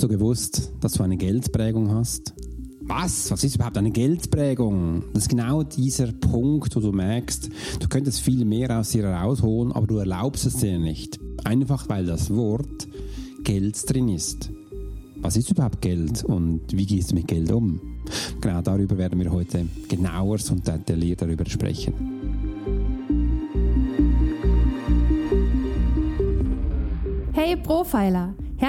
Hast du gewusst, dass du eine Geldprägung hast? Was? Was ist überhaupt eine Geldprägung? Das ist genau dieser Punkt, wo du merkst, du könntest viel mehr aus dir rausholen, aber du erlaubst es dir nicht. Einfach weil das Wort Geld drin ist. Was ist überhaupt Geld und wie gehst du mit Geld um? Genau darüber werden wir heute genauer und detailliert darüber sprechen. Hey Profiler!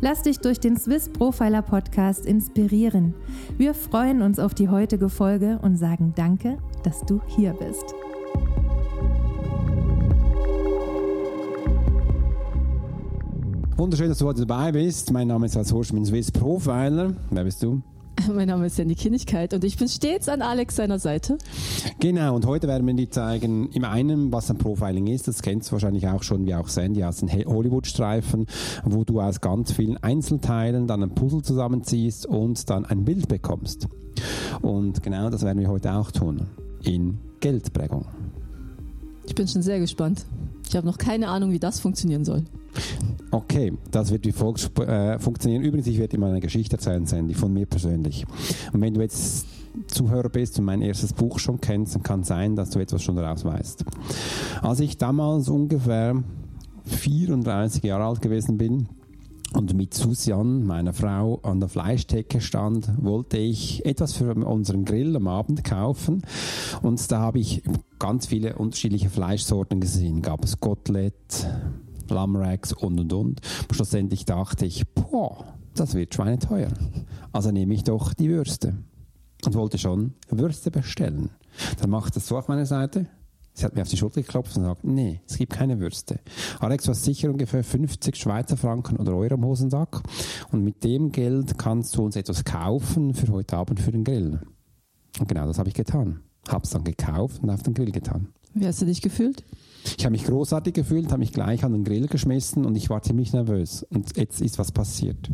Lass dich durch den Swiss Profiler Podcast inspirieren. Wir freuen uns auf die heutige Folge und sagen Danke, dass du hier bist. Wunderschön, dass du heute dabei bist. Mein Name ist Hans Horsch, ich bin Swiss Profiler. Wer bist du? Mein Name ist Jenny Kinnigkeit und ich bin stets an Alex seiner Seite. Genau, und heute werden wir dir zeigen, im einen, was ein Profiling ist. Das kennst du wahrscheinlich auch schon, wie auch Sandy aus den Hollywood-Streifen, wo du aus ganz vielen Einzelteilen dann ein Puzzle zusammenziehst und dann ein Bild bekommst. Und genau das werden wir heute auch tun. In Geldprägung. Ich bin schon sehr gespannt. Ich habe noch keine Ahnung, wie das funktionieren soll. Okay, das wird wie folgt äh, funktionieren. Übrigens, ich werde mal eine Geschichte erzählen, Sandy, von mir persönlich. Und wenn du jetzt Zuhörer bist und mein erstes Buch schon kennst, dann kann sein, dass du etwas schon daraus weißt. Als ich damals ungefähr 34 Jahre alt gewesen bin, und mit Susan, meiner Frau, an der Fleischtheke stand, wollte ich etwas für unseren Grill am Abend kaufen. Und da habe ich ganz viele unterschiedliche Fleischsorten gesehen. Gab es Kotelett, Lammracks und und und. Schlussendlich dachte ich, boah, das wird schweineteuer. Also nehme ich doch die Würste. Und wollte schon Würste bestellen. Dann macht es so auf meiner Seite. Sie hat mir auf die Schulter geklopft und sagt, nee, es gibt keine Würste. Alex, du hast sicher ungefähr 50 Schweizer Franken oder Euro im Hosensack. Und mit dem Geld kannst du uns etwas kaufen für heute Abend für den Grill. Und genau das habe ich getan. Habe es dann gekauft und auf den Grill getan. Wie hast du dich gefühlt? Ich habe mich großartig gefühlt, habe mich gleich an den Grill geschmissen und ich war ziemlich nervös. Und jetzt ist was passiert.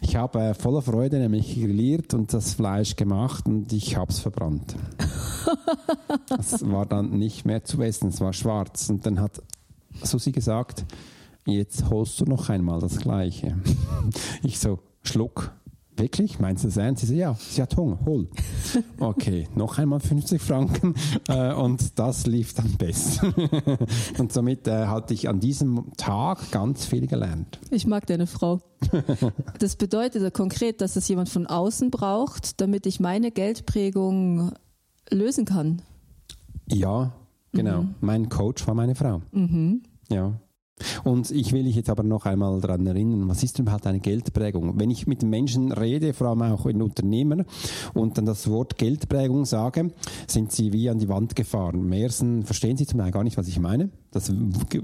Ich habe äh, voller Freude nämlich grilliert und das Fleisch gemacht und ich habe es verbrannt. es war dann nicht mehr zu essen, es war schwarz. Und dann hat Susi gesagt, jetzt holst du noch einmal das Gleiche. ich so, Schluck, Wirklich? Meinst du das ernst? Sie so, ja, sie hat Hunger, hol. Okay, noch einmal 50 Franken äh, und das lief dann besser. und somit äh, hatte ich an diesem Tag ganz viel gelernt. Ich mag deine Frau. Das bedeutet konkret, dass es jemand von außen braucht, damit ich meine Geldprägung lösen kann. Ja, genau. Mhm. Mein Coach war meine Frau. Mhm. Ja. Und ich will dich jetzt aber noch einmal daran erinnern, was ist denn überhaupt eine Geldprägung? Wenn ich mit Menschen rede, vor allem auch in Unternehmen, und dann das Wort Geldprägung sage, sind sie wie an die Wand gefahren. Im ersten verstehen sie zum Teil gar nicht, was ich meine. Das,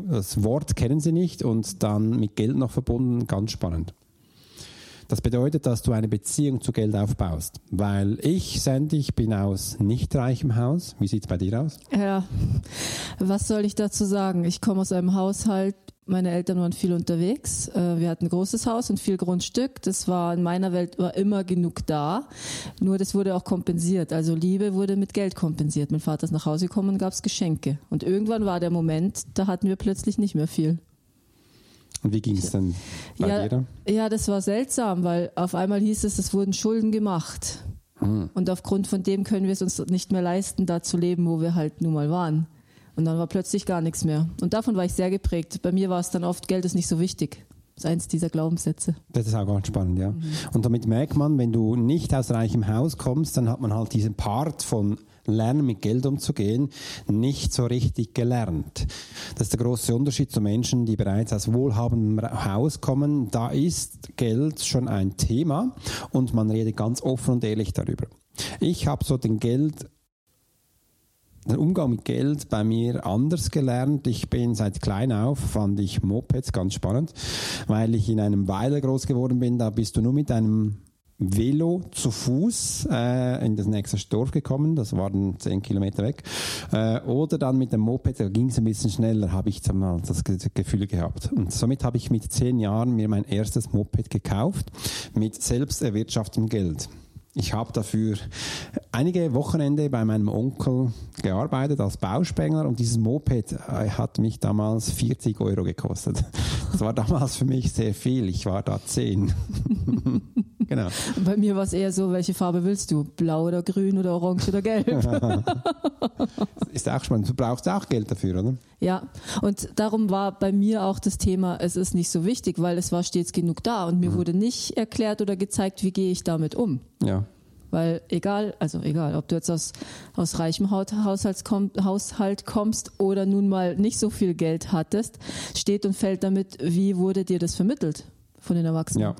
das Wort kennen sie nicht und dann mit Geld noch verbunden, ganz spannend. Das bedeutet, dass du eine Beziehung zu Geld aufbaust. Weil ich, Sandy, ich bin aus nicht reichem Haus. Wie sieht es bei dir aus? Ja, was soll ich dazu sagen? Ich komme aus einem Haushalt, meine Eltern waren viel unterwegs. Äh, wir hatten ein großes Haus und viel Grundstück. Das war in meiner Welt war immer genug da. Nur das wurde auch kompensiert. Also Liebe wurde mit Geld kompensiert. Mein Vater ist nach Hause gekommen und gab es Geschenke. Und irgendwann war der Moment, da hatten wir plötzlich nicht mehr viel. Und wie ging es denn bei ja, dir? Ja, das war seltsam, weil auf einmal hieß es, es wurden Schulden gemacht. Hm. Und aufgrund von dem können wir es uns nicht mehr leisten, da zu leben, wo wir halt nun mal waren. Und dann war plötzlich gar nichts mehr. Und davon war ich sehr geprägt. Bei mir war es dann oft, Geld ist nicht so wichtig. Das ist eins dieser Glaubenssätze. Das ist auch ganz spannend, ja. Mhm. Und damit merkt man, wenn du nicht aus reichem Haus kommst, dann hat man halt diesen Part von Lernen mit Geld umzugehen, nicht so richtig gelernt. Das ist der große Unterschied zu Menschen, die bereits aus wohlhabendem Haus kommen. Da ist Geld schon ein Thema und man redet ganz offen und ehrlich darüber. Ich habe so den Geld den Umgang mit Geld bei mir anders gelernt. Ich bin seit klein auf, fand ich Mopeds ganz spannend, weil ich in einem Weiler groß geworden bin. Da bist du nur mit einem Velo zu Fuß äh, in das nächste Dorf gekommen, das waren zehn Kilometer weg, äh, oder dann mit dem Moped, da ging es ein bisschen schneller, habe ich mal das Gefühl gehabt. Und somit habe ich mit zehn Jahren mir mein erstes Moped gekauft, mit selbst erwirtschaftetem Geld. Ich habe dafür einige Wochenende bei meinem Onkel gearbeitet als Bauspengler und dieses Moped äh, hat mich damals 40 Euro gekostet. Das war damals für mich sehr viel. Ich war da 10. genau. Bei mir war es eher so, welche Farbe willst du? Blau oder grün oder orange oder gelb? ist auch spannend. Du brauchst auch Geld dafür, oder? Ja, und darum war bei mir auch das Thema, es ist nicht so wichtig, weil es war stets genug da und mir mhm. wurde nicht erklärt oder gezeigt, wie gehe ich damit um. Ja. Weil egal, also egal, ob du jetzt aus, aus reichem Haushalt, komm, Haushalt kommst oder nun mal nicht so viel Geld hattest, steht und fällt damit, wie wurde dir das vermittelt von den Erwachsenen. Ja.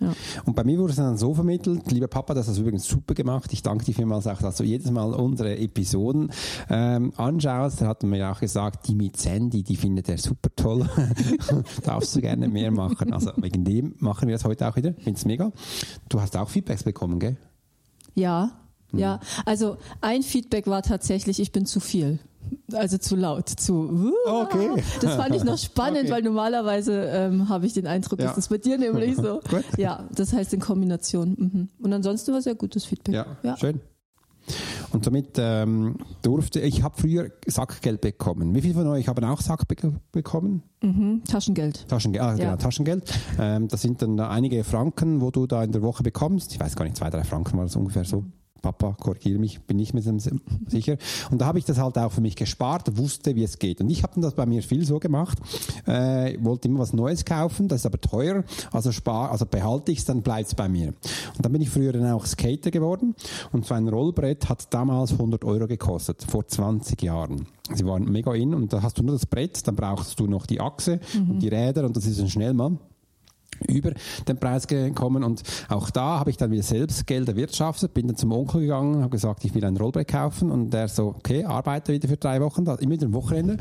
Ja. Und bei mir wurde es dann so vermittelt, lieber Papa, das hast du übrigens super gemacht. Ich danke dir vielmals auch, dass du jedes Mal unsere Episoden ähm, anschaust. Er hat mir auch gesagt, die mit Sandy, die findet er super toll. Darfst du gerne mehr machen. Also wegen dem machen wir das heute auch wieder. Finde es mega. Du hast auch Feedbacks bekommen, gell? Ja, hm. ja. Also ein Feedback war tatsächlich, ich bin zu viel. Also zu laut, zu. Okay. Das fand ich noch spannend, okay. weil normalerweise ähm, habe ich den Eindruck, ja. ist das bei dir nämlich so. ja, das heißt in Kombination. Mhm. Und ansonsten war sehr gutes Feedback. Ja, ja. schön. Und somit ähm, durfte ich habe früher Sackgeld bekommen. Wie viele von euch haben auch Sack be bekommen? Mhm, Taschengeld. Taschengeld, ah, ja. genau, Taschengeld. Ähm, das sind dann einige Franken, wo du da in der Woche bekommst. Ich weiß gar nicht, zwei, drei Franken war das ungefähr so. Papa, korrigiere mich, bin nicht mehr sicher. Und da habe ich das halt auch für mich gespart, wusste, wie es geht. Und ich habe das bei mir viel so gemacht, äh, wollte immer was Neues kaufen, das ist aber teuer, also spar, also behalte ich es, dann bleibt es bei mir. Und dann bin ich früher dann auch Skater geworden und so ein Rollbrett hat damals 100 Euro gekostet, vor 20 Jahren. Sie waren mega in und da hast du nur das Brett, dann brauchst du noch die Achse mhm. und die Räder und das ist ein Schnellmann über den Preis gekommen und auch da habe ich dann wieder selbst Geld erwirtschaftet, bin dann zum Onkel gegangen, habe gesagt, ich will ein Rollbrett kaufen und der so, okay, arbeite wieder für drei Wochen, immer wieder ein Wochenende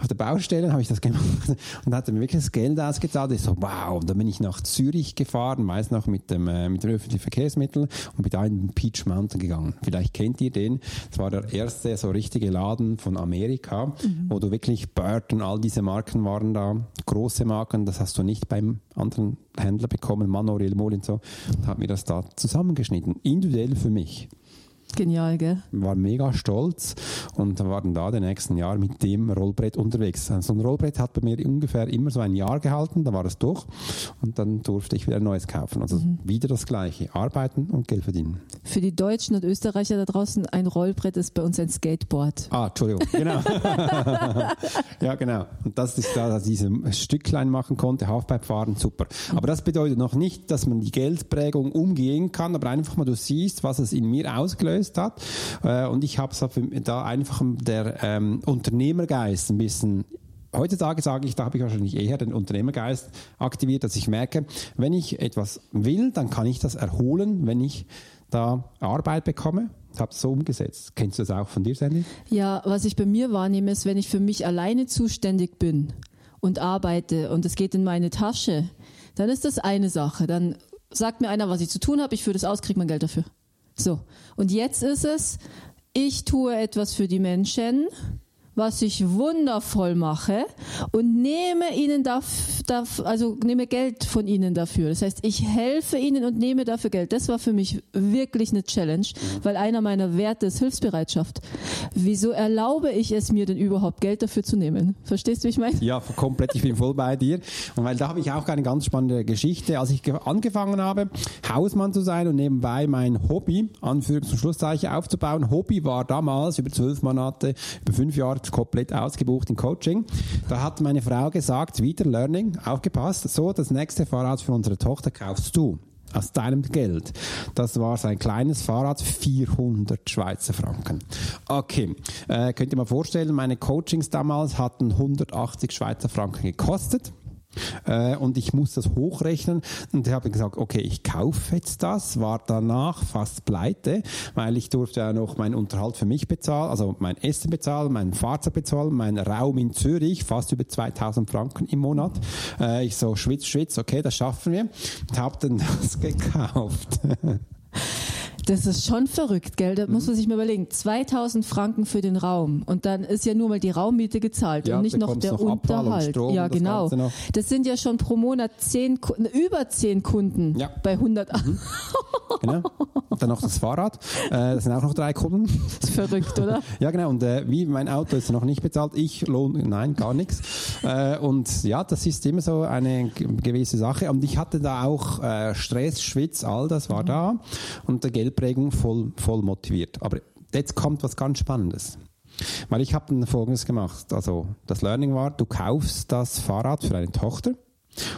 auf der Baustelle habe ich das gemacht und hat mir wirklich das Geld ausgezahlt. Ich so, wow, und dann bin ich nach Zürich gefahren, meist noch mit dem äh, mit den öffentlichen Verkehrsmitteln und bin da in den Peach Mountain gegangen. Vielleicht kennt ihr den. Das war der erste so richtige Laden von Amerika, mhm. wo du wirklich Burton, all diese Marken waren da, große Marken, das hast du nicht beim anderen Händler bekommen, Manuel Mol und so, und hat mir das da zusammengeschnitten, individuell für mich. Genial, gell? War mega stolz und war dann da die nächsten Jahre mit dem Rollbrett unterwegs. So ein Rollbrett hat bei mir ungefähr immer so ein Jahr gehalten, da war es durch und dann durfte ich wieder ein neues kaufen. Also mhm. wieder das Gleiche, arbeiten und Geld verdienen. Für die Deutschen und Österreicher da draußen, ein Rollbrett ist bei uns ein Skateboard. Ah, Entschuldigung, genau. ja, genau. Und das ist da, dass ich diese Stücklein machen konnte, Halfpipe fahren, super. Aber das bedeutet noch nicht, dass man die Geldprägung umgehen kann, aber einfach mal du siehst, was es in mir ausgelöst ausgelöst hat. Äh, und ich habe da einfach der ähm, Unternehmergeist ein bisschen Heutzutage sage ich, da habe ich wahrscheinlich eher den Unternehmergeist aktiviert, dass ich merke, wenn ich etwas will, dann kann ich das erholen, wenn ich da Arbeit bekomme. Ich habe es so umgesetzt. Kennst du das auch von dir, Sandy? Ja, was ich bei mir wahrnehme, ist, wenn ich für mich alleine zuständig bin und arbeite und es geht in meine Tasche, dann ist das eine Sache. Dann sagt mir einer, was ich zu tun habe, ich führe das aus, kriege mein Geld dafür. So, und jetzt ist es, ich tue etwas für die Menschen, was ich wundervoll mache und nehme ihnen dafür, also nehme Geld von ihnen dafür. Das heißt, ich helfe ihnen und nehme dafür Geld. Das war für mich wirklich eine Challenge, weil einer meiner Werte ist Hilfsbereitschaft. Wieso erlaube ich es mir denn überhaupt Geld dafür zu nehmen? Verstehst du, wie ich meine? Ja, komplett. Ich bin voll bei dir. Und weil da habe ich auch eine ganz spannende Geschichte. Als ich angefangen habe, Hausmann zu sein und nebenbei mein Hobby, Anführungs- und Schlusszeichen, aufzubauen. Hobby war damals über zwölf Monate, über fünf Jahre komplett ausgebucht im Coaching. Da hat meine Frau gesagt, wieder Learning, aufgepasst, so, das nächste Fahrrad für unsere Tochter kaufst du. aus deinem Geld. Das war sein kleines Fahrrad, 400 Schweizer Franken. Okay, äh, könnt ihr mal vorstellen, meine Coachings damals hatten 180 Schweizer Franken gekostet. Äh, und ich muss das hochrechnen und ich habe gesagt, okay, ich kaufe jetzt das, war danach fast pleite, weil ich durfte ja noch meinen Unterhalt für mich bezahlen, also mein Essen bezahlen, mein Fahrzeug bezahlen, mein Raum in Zürich, fast über 2000 Franken im Monat. Äh, ich so, schwitz, schwitz, okay, das schaffen wir. Und habe dann das gekauft. Das ist schon verrückt, gell? Da mhm. muss man sich mal überlegen. 2000 Franken für den Raum und dann ist ja nur mal die Raummiete gezahlt ja, und nicht noch der noch Unterhalt. ja, genau. Das, das, sind ja schon pro Monat zehn, über zehn Kunden ja. bei 100. Mhm. genau. Und dann noch das Fahrrad. Äh, das sind auch noch drei Kunden. Das ist verrückt, oder? ja, genau. Und äh, wie mein Auto ist noch nicht bezahlt, ich lohne, nein, gar nichts. Äh, und ja, das ist immer so eine gewisse Sache. Und ich hatte da auch äh, Stress, Schwitz, all das war mhm. da. Und der Geld Prägung voll, voll motiviert. Aber jetzt kommt was ganz Spannendes. Weil ich habe Folgendes gemacht. Also das Learning war, du kaufst das Fahrrad für deine Tochter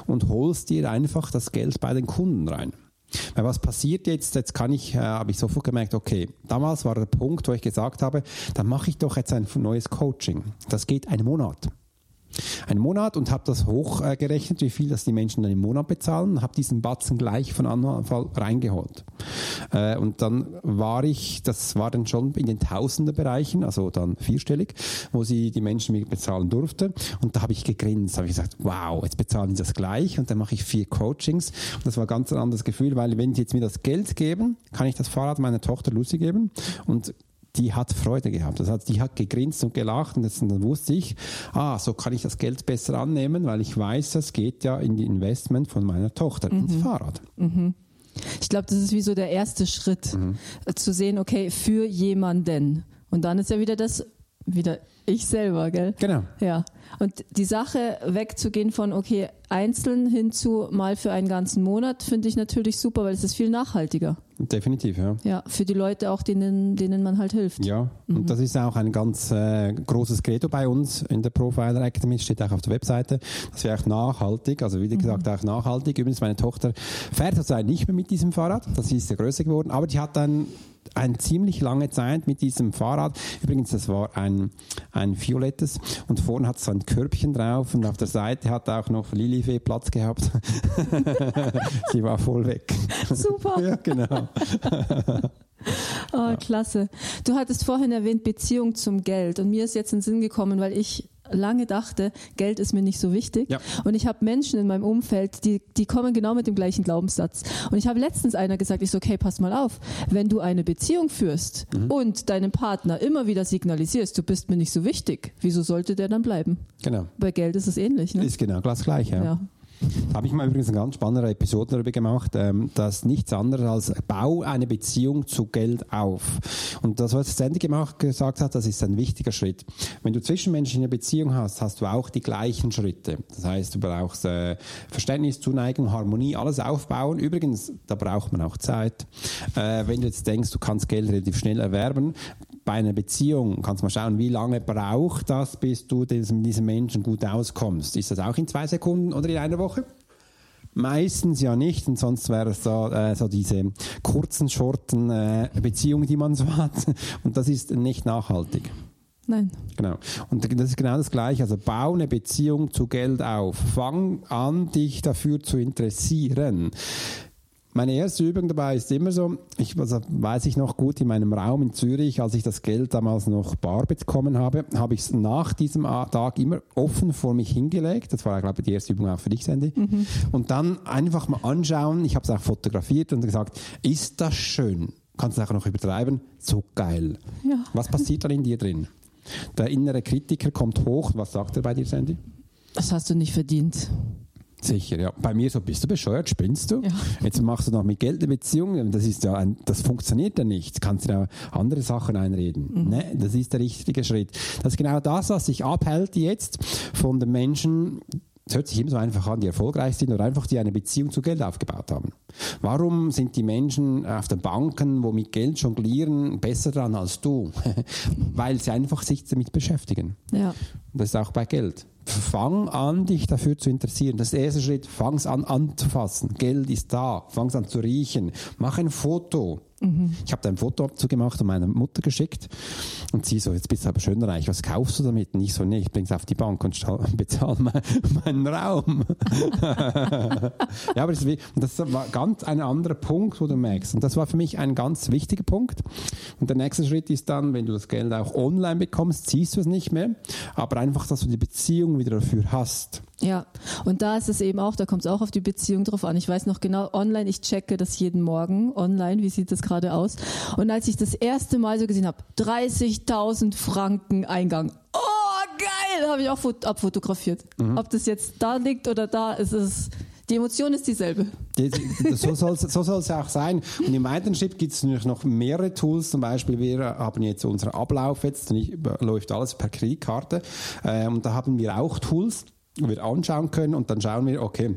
und holst dir einfach das Geld bei den Kunden rein. Weil was passiert jetzt? Jetzt kann ich, äh, habe ich sofort gemerkt, okay, damals war der Punkt, wo ich gesagt habe, dann mache ich doch jetzt ein neues Coaching. Das geht einen Monat einen Monat und habe das hochgerechnet, wie viel das die Menschen dann im Monat bezahlen, habe diesen Batzen gleich von Anfang reingeholt. Äh, und dann war ich, das war dann schon in den Tausenderbereichen, also dann vierstellig, wo sie die Menschen mir bezahlen durfte. Und da habe ich gegrinst, habe ich gesagt, wow, jetzt bezahlen sie das gleich und dann mache ich vier Coachings. Und das war ganz ein anderes Gefühl, weil wenn sie jetzt mir das Geld geben, kann ich das Fahrrad meiner Tochter Lucy geben und die hat Freude gehabt. Das heißt, die hat gegrinst und gelacht und, dann wusste ich, ah, so kann ich das Geld besser annehmen, weil ich weiß, das geht ja in die Investment von meiner Tochter mhm. ins Fahrrad. Mhm. Ich glaube, das ist wie so der erste Schritt, mhm. zu sehen, okay, für jemanden. Und dann ist ja wieder das, wieder ich selber, gell? Genau. Ja. Und die Sache wegzugehen von, okay, einzeln hinzu mal für einen ganzen Monat, finde ich natürlich super, weil es ist viel nachhaltiger. Definitiv, ja. Ja, für die Leute auch, denen, denen man halt hilft. Ja, mhm. und das ist auch ein ganz äh, großes Credo bei uns in der Profiler Academy, steht auch auf der Webseite, dass wir auch nachhaltig, also wie gesagt mhm. auch nachhaltig, übrigens meine Tochter fährt zurzeit nicht mehr mit diesem Fahrrad, das ist ja größer geworden, aber die hat dann eine ziemlich lange Zeit mit diesem Fahrrad. Übrigens, das war ein, ein violettes und vorne hat es so ein Körbchen drauf und auf der Seite hat auch noch Lilifee Platz gehabt. Sie war voll weg. Super. ja, genau. oh, klasse. Du hattest vorhin erwähnt Beziehung zum Geld und mir ist jetzt in den Sinn gekommen, weil ich lange dachte, Geld ist mir nicht so wichtig. Ja. Und ich habe Menschen in meinem Umfeld, die, die kommen genau mit dem gleichen Glaubenssatz. Und ich habe letztens einer gesagt, ich so, okay, pass mal auf, wenn du eine Beziehung führst mhm. und deinem Partner immer wieder signalisierst, du bist mir nicht so wichtig, wieso sollte der dann bleiben? Genau. Bei Geld ist es ähnlich. Ne? Ist genau das gleiche. Ja. ja. Da habe ich mal übrigens eine ganz spannende Episode darüber gemacht, ähm, dass nichts anderes als bau eine Beziehung zu Geld auf. Und das, was Sandy gemacht, gesagt hat, das ist ein wichtiger Schritt. Wenn du zwischenmenschlich eine Beziehung hast, hast du auch die gleichen Schritte. Das heißt, du brauchst äh, Verständnis, Zuneigung, Harmonie, alles aufbauen. Übrigens, da braucht man auch Zeit. Äh, wenn du jetzt denkst, du kannst Geld relativ schnell erwerben, bei einer Beziehung kannst du mal schauen, wie lange braucht das, bis du mit diesem Menschen gut auskommst. Ist das auch in zwei Sekunden oder in einer Woche? Meistens ja nicht, und sonst wäre es so, äh, so diese kurzen, shorten äh, Beziehungen, die man so hat. Und das ist nicht nachhaltig. Nein. Genau. Und das ist genau das Gleiche. Also bau eine Beziehung zu Geld auf. Fang an, dich dafür zu interessieren. Meine erste Übung dabei ist immer so, ich also weiß ich noch gut in meinem Raum in Zürich, als ich das Geld damals noch bar bekommen habe, habe ich es nach diesem Tag immer offen vor mich hingelegt. Das war, glaube ich, die erste Übung auch für dich, Sandy. Mhm. Und dann einfach mal anschauen. Ich habe es auch fotografiert und gesagt, ist das schön? Kannst du es auch noch übertreiben? So geil. Ja. Was passiert dann in dir drin? Der innere Kritiker kommt hoch. Was sagt er bei dir, Sandy? Das hast du nicht verdient. Sicher, ja. Bei mir so, bist du bescheuert, spinnst du? Ja. Jetzt machst du noch mit Geld eine Beziehung, das ist ja ein, das funktioniert ja nicht. Kannst du ja andere Sachen einreden. Mhm. Ne? Das ist der richtige Schritt. Das ist genau das, was sich abhält jetzt von den Menschen, es hört sich immer so einfach an, die erfolgreich sind oder einfach die eine Beziehung zu Geld aufgebaut haben. Warum sind die Menschen auf den Banken, wo mit Geld jonglieren, besser dran als du? Weil sie einfach sich damit beschäftigen. Ja. Das ist auch bei Geld. Fang an, dich dafür zu interessieren. Das erste Schritt. Fang's an anzufassen. Geld ist da. Fang's an zu riechen. Mach ein Foto. Mhm. Ich habe da ein Foto abzugemacht und meiner Mutter geschickt und sie so, jetzt bist du aber schön reich, was kaufst du damit? Und ich so, nee, ich bring's auf die Bank und bezahle mein, meinen Raum. ja, aber das, das war ganz ein anderer Punkt, wo du merkst. Und das war für mich ein ganz wichtiger Punkt. Und der nächste Schritt ist dann, wenn du das Geld auch online bekommst, siehst du es nicht mehr, aber einfach, dass du die Beziehung wieder dafür hast. Ja, und da ist es eben auch, da kommt es auch auf die Beziehung drauf an. Ich weiß noch genau, online, ich checke das jeden Morgen online, wie sieht das gerade aus. Und als ich das erste Mal so gesehen habe, 30.000 Franken Eingang. Oh, geil, habe ich auch abfotografiert. Mhm. Ob das jetzt da liegt oder da, ist es die Emotion ist dieselbe. So soll es so soll's auch sein. Und im Mentorship gibt es natürlich noch mehrere Tools. Zum Beispiel, wir haben jetzt unseren Ablauf jetzt, läuft alles per Kreditkarte. Ähm, und da haben wir auch Tools wir anschauen können und dann schauen wir, okay,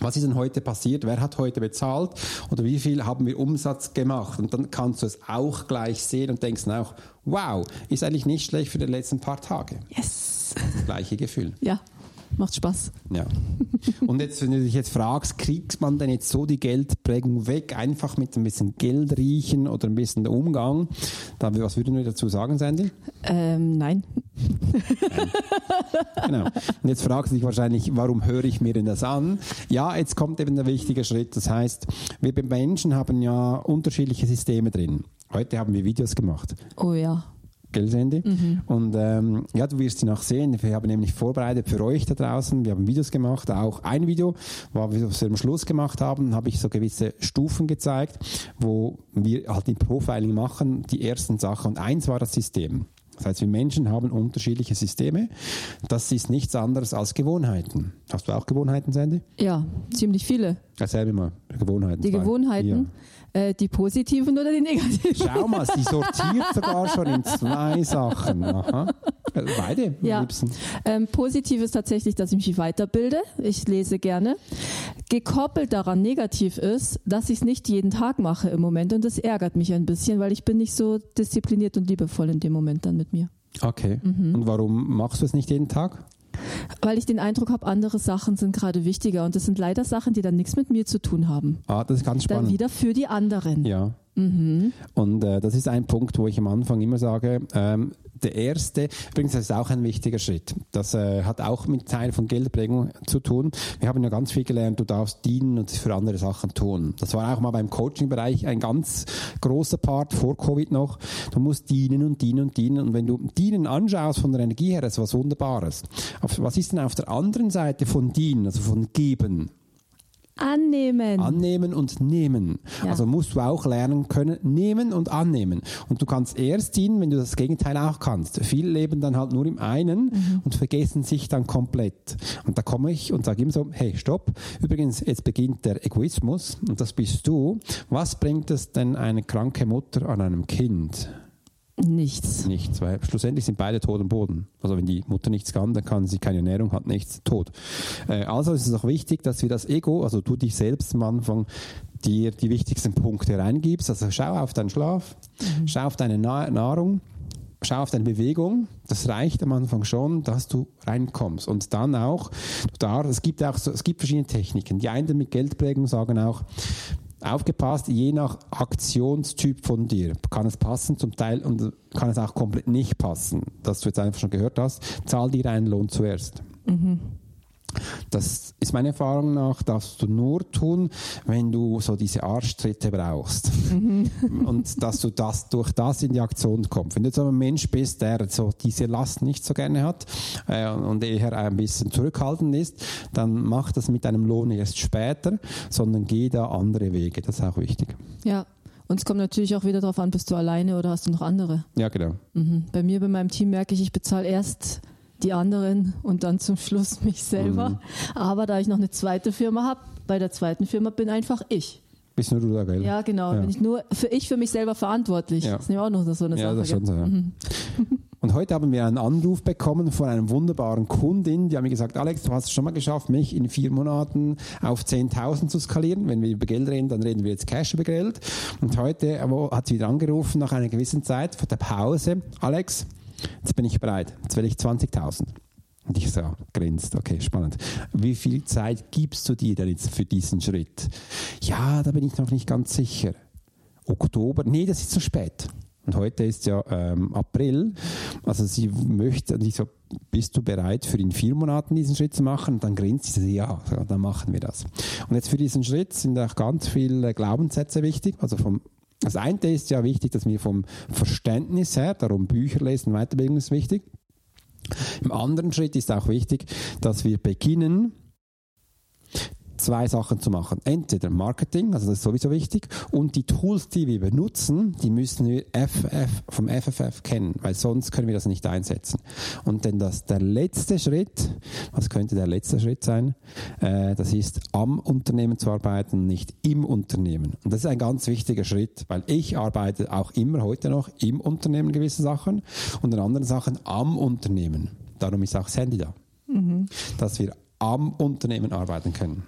was ist denn heute passiert? Wer hat heute bezahlt? Oder wie viel haben wir Umsatz gemacht? Und dann kannst du es auch gleich sehen und denkst auch, wow, ist eigentlich nicht schlecht für die letzten paar Tage. Yes. Das gleiche Gefühl. Ja, macht Spaß. Ja. Und jetzt, wenn du dich jetzt fragst, kriegt man denn jetzt so die Geldprägung weg, einfach mit ein bisschen Geld riechen oder ein bisschen Umgang? Dann, was würden wir dazu sagen, Sandy? Ähm, nein. nein. Genau. Und jetzt fragst du dich wahrscheinlich, warum höre ich mir denn das an? Ja, jetzt kommt eben der wichtige Schritt. Das heißt, wir Menschen haben ja unterschiedliche Systeme drin. Heute haben wir Videos gemacht. Oh ja gell, Sandy? Mhm. Und ähm, ja, du wirst sie noch sehen. Wir haben nämlich vorbereitet für euch da draußen. Wir haben Videos gemacht, auch ein Video, was wir am Schluss gemacht haben, habe ich so gewisse Stufen gezeigt, wo wir halt ein Profiling machen, die ersten Sachen. Und eins war das System. Das heißt, wir Menschen haben unterschiedliche Systeme. Das ist nichts anderes als Gewohnheiten. Hast du auch Gewohnheiten, Sandy? Ja, ziemlich viele. Erzähl mir mal, Gewohnheiten. Die Gewohnheiten. Ja. Äh, die positiven oder die negativen? Schau mal, sie sortiert sogar schon in zwei Sachen. Aha. Beide ja. liebsten. Ähm, positiv ist tatsächlich, dass ich mich weiterbilde. Ich lese gerne. Gekoppelt daran negativ ist, dass ich es nicht jeden Tag mache im Moment und das ärgert mich ein bisschen, weil ich bin nicht so diszipliniert und liebevoll in dem Moment dann mit mir. Okay. Mhm. Und warum machst du es nicht jeden Tag? Weil ich den Eindruck habe, andere Sachen sind gerade wichtiger und das sind leider Sachen, die dann nichts mit mir zu tun haben. Ah, das ist ganz spannend. Dann wieder für die anderen. Ja. Mhm. Und äh, das ist ein Punkt, wo ich am Anfang immer sage, ähm, der erste, übrigens, das ist auch ein wichtiger Schritt. Das äh, hat auch mit Teil von Geldprägung zu tun. Wir haben ja ganz viel gelernt, du darfst dienen und für andere Sachen tun. Das war auch mal beim Coaching-Bereich ein ganz großer Part vor Covid noch. Du musst dienen und dienen und dienen. Und wenn du dienen anschaust von der Energie her, ist was Wunderbares. was ist denn auf der anderen Seite von dienen, also von geben? Annehmen. Annehmen und nehmen. Ja. Also musst du auch lernen können, nehmen und annehmen. Und du kannst erst dienen, wenn du das Gegenteil auch kannst. Viele leben dann halt nur im einen mhm. und vergessen sich dann komplett. Und da komme ich und sage immer so, hey, stopp. Übrigens, jetzt beginnt der Egoismus und das bist du. Was bringt es denn eine kranke Mutter an einem Kind? Nichts. Nichts, weil schlussendlich sind beide tot am Boden. Also wenn die Mutter nichts kann, dann kann sie keine Ernährung, hat nichts, tot. Äh, also ist es auch wichtig, dass wir das Ego, also du dich selbst am Anfang dir die wichtigsten Punkte reingibst. Also schau auf deinen Schlaf, mhm. schau auf deine Nahrung, schau auf deine Bewegung. Das reicht am Anfang schon, dass du reinkommst. Und dann auch, da, es gibt auch so, es gibt verschiedene Techniken. Die einen mit Geldprägung sagen auch, aufgepasst, je nach Aktionstyp von dir kann es passen, zum Teil und kann es auch komplett nicht passen, dass du jetzt einfach schon gehört hast, zahl dir einen Lohn zuerst. Mhm. Das ist meiner Erfahrung nach, darfst du nur tun, wenn du so diese Arschtritte brauchst. Mhm. Und dass du das durch das in die Aktion kommst. Wenn du so ein Mensch bist, der so diese Last nicht so gerne hat äh, und eher ein bisschen zurückhaltend ist, dann mach das mit einem Lohn erst später, sondern geh da andere Wege. Das ist auch wichtig. Ja. Und es kommt natürlich auch wieder darauf an, bist du alleine oder hast du noch andere? Ja, genau. Mhm. Bei mir, bei meinem Team merke ich, ich bezahle erst die anderen und dann zum Schluss mich selber. Mhm. Aber da ich noch eine zweite Firma habe, bei der zweiten Firma bin einfach ich. Bist nur du da, gell? Ja, genau. Ja. Bin ich nur für ich für mich selber verantwortlich. Ja. Das ist nämlich auch noch so eine ja, Sache. Das schon so, ja. Mhm. Und heute haben wir einen Anruf bekommen von einer wunderbaren Kundin, die hat mir gesagt, Alex, du hast es schon mal geschafft, mich in vier Monaten auf 10.000 zu skalieren. Wenn wir über Geld reden, dann reden wir jetzt Cash über Geld. Und heute hat sie wieder angerufen nach einer gewissen Zeit vor der Pause. Alex, Jetzt bin ich bereit. Jetzt will ich 20.000. Und ich so, grinst, okay, spannend. Wie viel Zeit gibst du dir denn jetzt für diesen Schritt? Ja, da bin ich noch nicht ganz sicher. Oktober, nee, das ist zu spät. Und heute ist ja ähm, April. Also sie möchte, und ich so, bist du bereit, für in vier Monaten diesen Schritt zu machen? Und dann grinst sie, ja, dann machen wir das. Und jetzt für diesen Schritt sind auch ganz viele Glaubenssätze wichtig. Also vom das eine ist ja wichtig, dass wir vom Verständnis her, darum Bücher lesen, Weiterbildung ist wichtig. Im anderen Schritt ist auch wichtig, dass wir beginnen, zwei Sachen zu machen. Entweder Marketing, also das ist sowieso wichtig, und die Tools, die wir benutzen, die müssen wir FF, vom FFF kennen, weil sonst können wir das nicht einsetzen. Und dann das, der letzte Schritt, was könnte der letzte Schritt sein? Äh, das ist am Unternehmen zu arbeiten, nicht im Unternehmen. Und das ist ein ganz wichtiger Schritt, weil ich arbeite auch immer heute noch im Unternehmen gewisse Sachen und in anderen Sachen am Unternehmen. Darum ist auch das Handy da. Mhm. Dass wir am Unternehmen arbeiten können.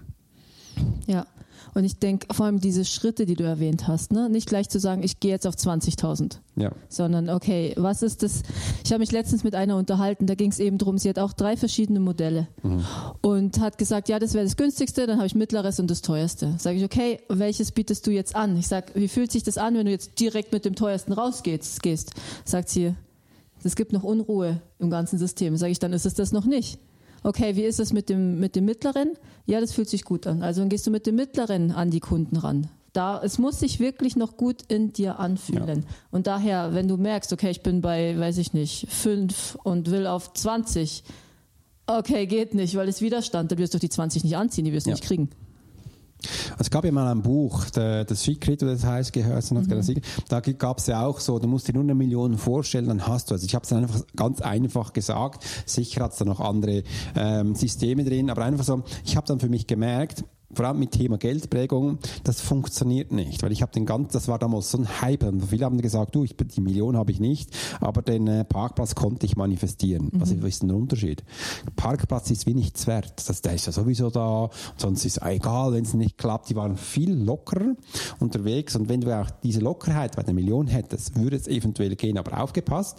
Ja. Und ich denke, vor allem diese Schritte, die du erwähnt hast, ne? nicht gleich zu sagen, ich gehe jetzt auf 20.000, ja. sondern okay, was ist das? Ich habe mich letztens mit einer unterhalten, da ging es eben darum, sie hat auch drei verschiedene Modelle mhm. und hat gesagt, ja, das wäre das günstigste, dann habe ich mittleres und das teuerste. Sage ich, okay, welches bietest du jetzt an? Ich sage, wie fühlt sich das an, wenn du jetzt direkt mit dem teuersten rausgehst? Gehst? Sagt sie, es gibt noch Unruhe im ganzen System. Sage ich, dann ist es das noch nicht okay, wie ist es mit dem, mit dem Mittleren? Ja, das fühlt sich gut an. Also dann gehst du mit dem Mittleren an die Kunden ran. Da, es muss sich wirklich noch gut in dir anfühlen. Ja. Und daher, wenn du merkst, okay, ich bin bei, weiß ich nicht, fünf und will auf 20, okay, geht nicht, weil es Widerstand, dann wirst du die 20 nicht anziehen, die wirst du ja. nicht kriegen. Also es gab ja mal ein Buch, der, das Secret, oder das heißt, gehört, mhm. da gab es ja auch so, du musst dir nur eine Million vorstellen, dann hast du, also ich habe es einfach ganz einfach gesagt, sicher hat es da noch andere ähm, Systeme drin, aber einfach so, ich habe dann für mich gemerkt, vor allem mit Thema Geldprägung, das funktioniert nicht, weil ich habe den ganzen, das war damals so ein Hype und viele haben gesagt, du, ich, die Million habe ich nicht, aber den äh, Parkplatz konnte ich manifestieren. Mhm. Was ist denn der Unterschied? Parkplatz ist wie nichts wert, das, der ist ja sowieso da, sonst ist es egal, wenn es nicht klappt. Die waren viel lockerer unterwegs und wenn du auch diese Lockerheit bei der Million hättest, würde es eventuell gehen, aber aufgepasst,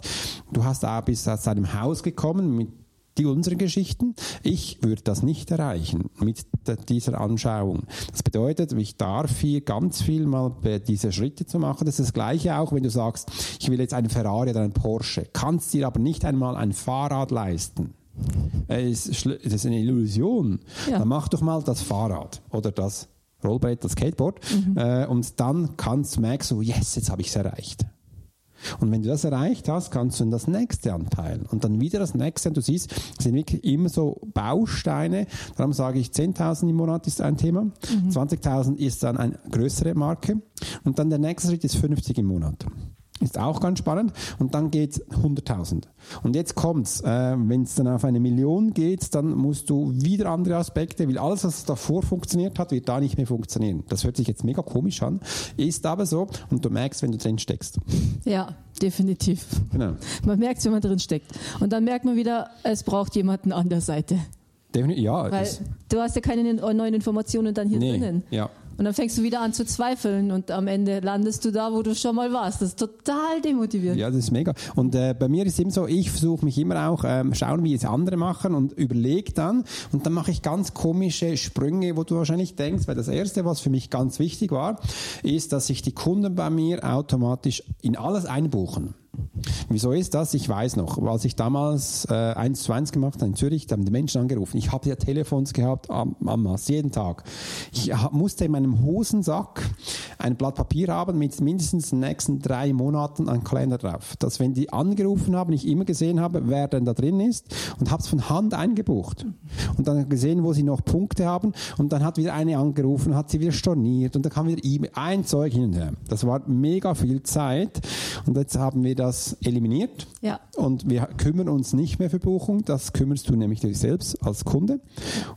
du hast auch bis aus deinem Haus gekommen mit die unsere Geschichten. Ich würde das nicht erreichen mit dieser Anschauung. Das bedeutet, ich darf hier ganz viel mal diese Schritte zu machen. Das ist das Gleiche auch, wenn du sagst, ich will jetzt einen Ferrari oder einen Porsche, kannst dir aber nicht einmal ein Fahrrad leisten. Das ist eine Illusion. Ja. Dann mach doch mal das Fahrrad oder das Rollbrett, das Skateboard mhm. äh, und dann kannst du merken, so, yes, jetzt habe ich es erreicht. Und wenn du das erreicht hast, kannst du in das nächste anteilen. Und dann wieder das nächste. Und du siehst, es sind wirklich immer so Bausteine. Darum sage ich, 10.000 im Monat ist ein Thema. Mhm. 20.000 ist dann eine größere Marke. Und dann der nächste Schritt ist 50 im Monat. Ist auch ganz spannend. Und dann geht 100.000. Und jetzt kommt's. Äh, Wenn es dann auf eine Million geht, dann musst du wieder andere Aspekte, weil alles, was davor funktioniert hat, wird da nicht mehr funktionieren. Das hört sich jetzt mega komisch an, ist aber so. Und du merkst, wenn du drin steckst. Ja, definitiv. Genau. Man merkt wenn man drin steckt. Und dann merkt man wieder, es braucht jemanden an der Seite. Definitiv, ja. Weil du hast ja keine neuen Informationen dann hier nee, drinnen. Ja. Und dann fängst du wieder an zu zweifeln und am Ende landest du da, wo du schon mal warst. Das ist total demotivierend. Ja, das ist mega. Und äh, bei mir ist es immer so, ich versuche mich immer auch ähm, schauen, wie es andere machen und überlege dann. Und dann mache ich ganz komische Sprünge, wo du wahrscheinlich denkst, weil das Erste, was für mich ganz wichtig war, ist, dass sich die Kunden bei mir automatisch in alles einbuchen. Wieso ist das? Ich weiß noch, als ich damals äh, 1 zu 1 gemacht habe in Zürich, da haben die Menschen angerufen. Ich habe ja Telefons gehabt, am, am jeden Tag. Ich musste in meinem Hosensack ein Blatt Papier haben mit mindestens den nächsten drei Monaten ein Kalender drauf. Dass wenn die angerufen haben, ich immer gesehen habe, wer denn da drin ist und habe es von Hand eingebucht. Und dann gesehen, wo sie noch Punkte haben und dann hat wieder eine angerufen, hat sie wieder storniert und dann kam wieder E-Mail, ein Zeug hin und her. Das war mega viel Zeit und jetzt haben wir das eliminiert ja. und wir kümmern uns nicht mehr für Buchung, das kümmerst du nämlich dich selbst als Kunde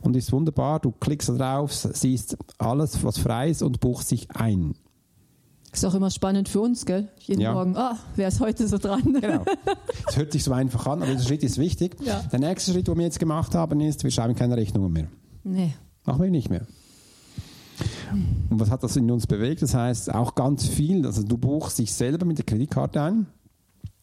und ist wunderbar, du klickst da drauf, siehst alles, was frei ist und buchst sich ein. Ist auch immer spannend für uns, gell? Jeden ja. Morgen, ah, wer ist heute so dran? Genau. Es hört sich so einfach an, aber der Schritt ist wichtig. Ja. Der nächste Schritt, den wir jetzt gemacht haben, ist, wir schreiben keine Rechnungen mehr. Nee. Machen wir nicht mehr. Und was hat das in uns bewegt? Das heißt, auch ganz viel, also du buchst dich selber mit der Kreditkarte ein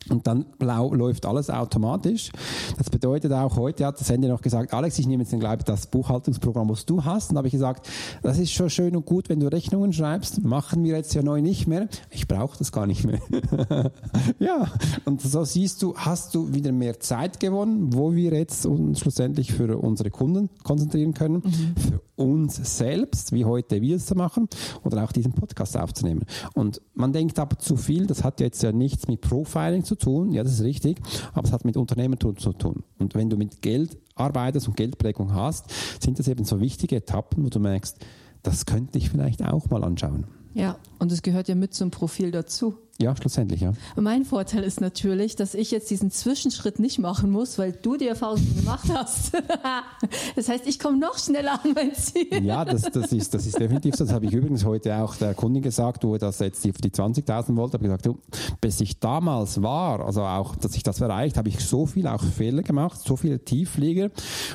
Und dann läuft alles automatisch. Das bedeutet auch, heute hat das Handy noch gesagt, Alex, ich nehme jetzt glaube ich, das Buchhaltungsprogramm, was du hast. Und da habe ich gesagt, das ist schon schön und gut, wenn du Rechnungen schreibst. Machen wir jetzt ja neu nicht mehr. Ich brauche das gar nicht mehr. ja, und so siehst du, hast du wieder mehr Zeit gewonnen, wo wir jetzt uns schlussendlich für unsere Kunden konzentrieren können, mhm. für uns selbst, wie heute wir es zu machen, oder auch diesen Podcast aufzunehmen. Und man denkt aber zu viel, das hat jetzt ja nichts mit Profiling zu tun, ja, das ist richtig, aber es hat mit Unternehmertum zu tun. Und wenn du mit Geld arbeitest und Geldprägung hast, sind das eben so wichtige Etappen, wo du merkst, das könnte ich vielleicht auch mal anschauen. Ja, und es gehört ja mit zum Profil dazu. Ja, schlussendlich, ja. Mein Vorteil ist natürlich, dass ich jetzt diesen Zwischenschritt nicht machen muss, weil du die Erfahrung gemacht hast. das heißt, ich komme noch schneller an mein Ziel. Ja, das, das, ist, das ist definitiv so. Das habe ich übrigens heute auch der Kundin gesagt, wo er das jetzt die, die 20.000 wollte, habe gesagt, du, bis ich damals war, also auch, dass ich das erreicht, habe ich so viel auch Fehler gemacht, so viele Tiefflieger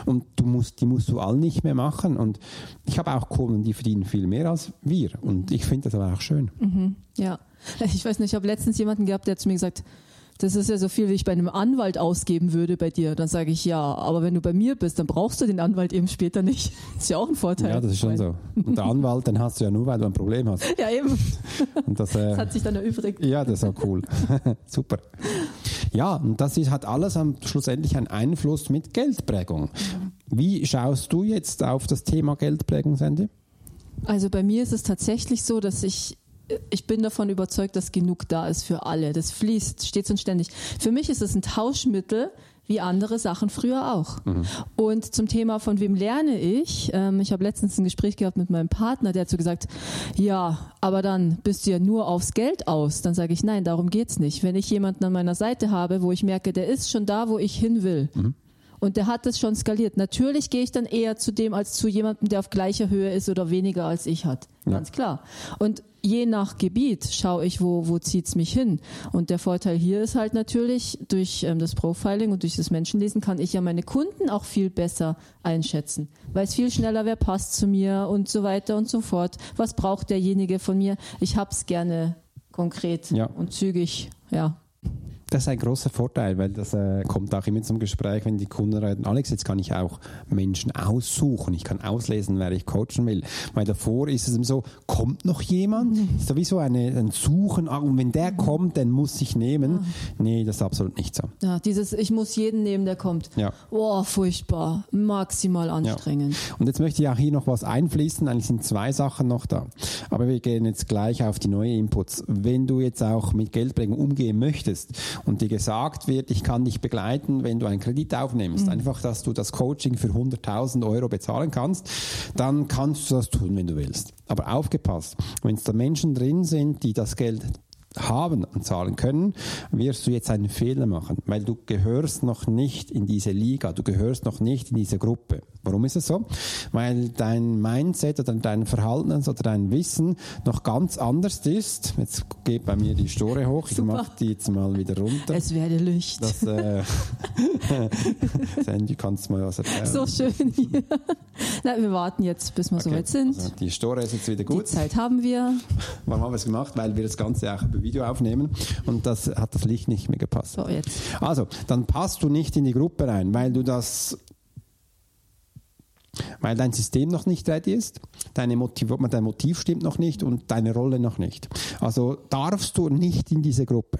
und du musst, die musst du all nicht mehr machen. Und ich habe auch Kunden, die verdienen viel mehr als wir. Und ich finde das aber auch schön. Mhm, ja. Ich weiß nicht, ich habe letztens jemanden gehabt, der zu mir gesagt, das ist ja so viel, wie ich bei einem Anwalt ausgeben würde bei dir. Dann sage ich ja, aber wenn du bei mir bist, dann brauchst du den Anwalt eben später nicht. Das ist ja auch ein Vorteil. Ja, das ist schon so. Und der Anwalt, den hast du ja nur, weil du ein Problem hast. Ja, eben. Und das, äh, das hat sich dann erübrigt. Ja, das ist auch cool. Super. Ja, und das ist, hat alles am, schlussendlich einen Einfluss mit Geldprägung. Wie schaust du jetzt auf das Thema Geldprägung, Sandy? Also bei mir ist es tatsächlich so, dass ich ich bin davon überzeugt, dass genug da ist für alle. Das fließt stets und ständig. Für mich ist es ein Tauschmittel, wie andere Sachen früher auch. Mhm. Und zum Thema, von wem lerne ich? Ähm, ich habe letztens ein Gespräch gehabt mit meinem Partner, der hat so gesagt, ja, aber dann bist du ja nur aufs Geld aus. Dann sage ich, nein, darum geht's nicht. Wenn ich jemanden an meiner Seite habe, wo ich merke, der ist schon da, wo ich hin will. Mhm. Und der hat es schon skaliert. Natürlich gehe ich dann eher zu dem als zu jemandem, der auf gleicher Höhe ist oder weniger als ich hat. Ja. Ganz klar. Und je nach Gebiet schaue ich, wo, wo zieht's mich hin. Und der Vorteil hier ist halt natürlich, durch ähm, das Profiling und durch das Menschenlesen kann ich ja meine Kunden auch viel besser einschätzen. Weiß viel schneller, wer passt zu mir und so weiter und so fort. Was braucht derjenige von mir? Ich hab's gerne konkret ja. und zügig, ja. Das ist ein großer Vorteil, weil das äh, kommt auch immer zum Gespräch, wenn die Kunden reden, Alex, jetzt kann ich auch Menschen aussuchen, ich kann auslesen, wer ich coachen will. Weil davor ist es so, kommt noch jemand? Mhm. Sowieso eine, ein Suchen, ah, und wenn der mhm. kommt, dann muss ich nehmen. Ja. Nee, das ist absolut nicht so. Ja, dieses, ich muss jeden nehmen, der kommt. Ja. Oh, furchtbar, maximal anstrengend. Ja. Und jetzt möchte ich auch hier noch was einfließen, eigentlich sind zwei Sachen noch da. Aber wir gehen jetzt gleich auf die neuen Inputs. Wenn du jetzt auch mit Geldprägung umgehen möchtest und dir gesagt wird, ich kann dich begleiten, wenn du einen Kredit aufnimmst, mhm. einfach, dass du das Coaching für 100.000 Euro bezahlen kannst, dann kannst du das tun, wenn du willst. Aber aufgepasst, wenn es da Menschen drin sind, die das Geld haben und zahlen können, wirst du jetzt einen Fehler machen, weil du gehörst noch nicht in diese Liga, du gehörst noch nicht in diese Gruppe. Warum ist es so? Weil dein Mindset oder dein Verhalten oder dein Wissen noch ganz anders ist. Jetzt geht bei mir die Store hoch, ich mache die jetzt mal wieder runter. Es werde Licht. Das, äh, Sandy, kannst du mal was erzählen? So schön hier. Na, wir warten jetzt, bis wir okay. soweit sind. Also die Store ist jetzt wieder gut. Die Zeit haben wir. Warum haben wir es gemacht? Weil wir das Ganze auch über Video aufnehmen und das hat das Licht nicht mehr gepasst. So. Also, dann passt du nicht in die Gruppe rein, weil du das weil dein System noch nicht ready ist, deine Motiv dein Motiv stimmt noch nicht und deine Rolle noch nicht. Also darfst du nicht in diese Gruppe.